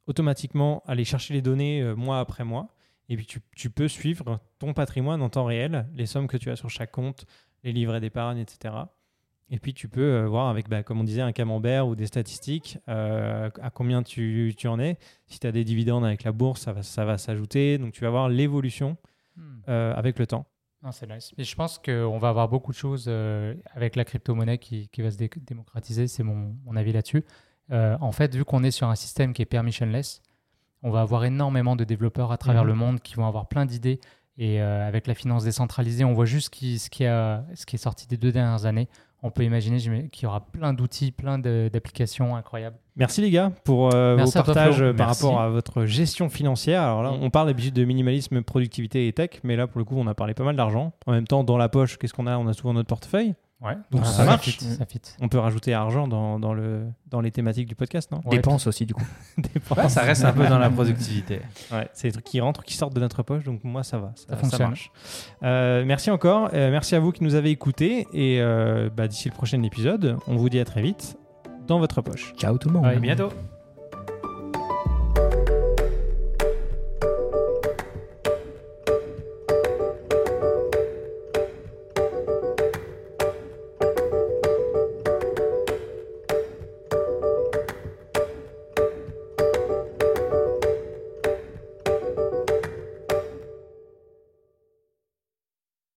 automatiquement aller chercher les données mois après mois. Et puis, tu, tu peux suivre ton patrimoine en temps réel, les sommes que tu as sur chaque compte, les livrets d'épargne, etc. Et puis, tu peux euh, voir avec, bah, comme on disait, un camembert ou des statistiques, euh, à combien tu, tu en es. Si tu as des dividendes avec la bourse, ça va, ça va s'ajouter. Donc, tu vas voir l'évolution euh, avec le temps. C'est nice. Et je pense qu'on va avoir beaucoup de choses avec la crypto-monnaie qui, qui va se dé- démocratiser. C'est mon, mon avis là-dessus. En fait, vu qu'on est sur un système qui est permissionless, on va avoir énormément de développeurs à travers Mhm. le monde qui vont avoir plein d'idées. Et avec la finance décentralisée, on voit juste ce qui, ce, qui a, ce qui est sorti des deux dernières années. On peut imaginer qu'il y aura plein d'outils, plein d'applications incroyables. Merci les gars pour euh, vos toi, partages par Merci. rapport à votre gestion financière. Alors là, Mm. on parle d'habitude de minimalisme, productivité et tech, mais là, pour le coup, on a parlé pas mal d'argent. En même temps, dans la poche, qu'est-ce qu'on a? On a souvent notre portefeuille. Ouais, Donc, Ah, ça marche. fit, ça fit. On peut rajouter argent dans, dans, le, dans les thématiques du podcast, non? Ouais, Dépenses aussi, du coup. Dépenses. Ouais, ça reste un peu dans la productivité. Ouais, c'est des trucs qui rentrent, qui sortent de notre poche, donc moi ça va, ça, Ça fonctionne. marche. Euh, merci encore, euh, merci à vous qui nous avez écoutés et euh, bah, d'ici le prochain épisode, on vous dit à très vite dans votre poche. Ciao tout le monde. Ouais. À bientôt.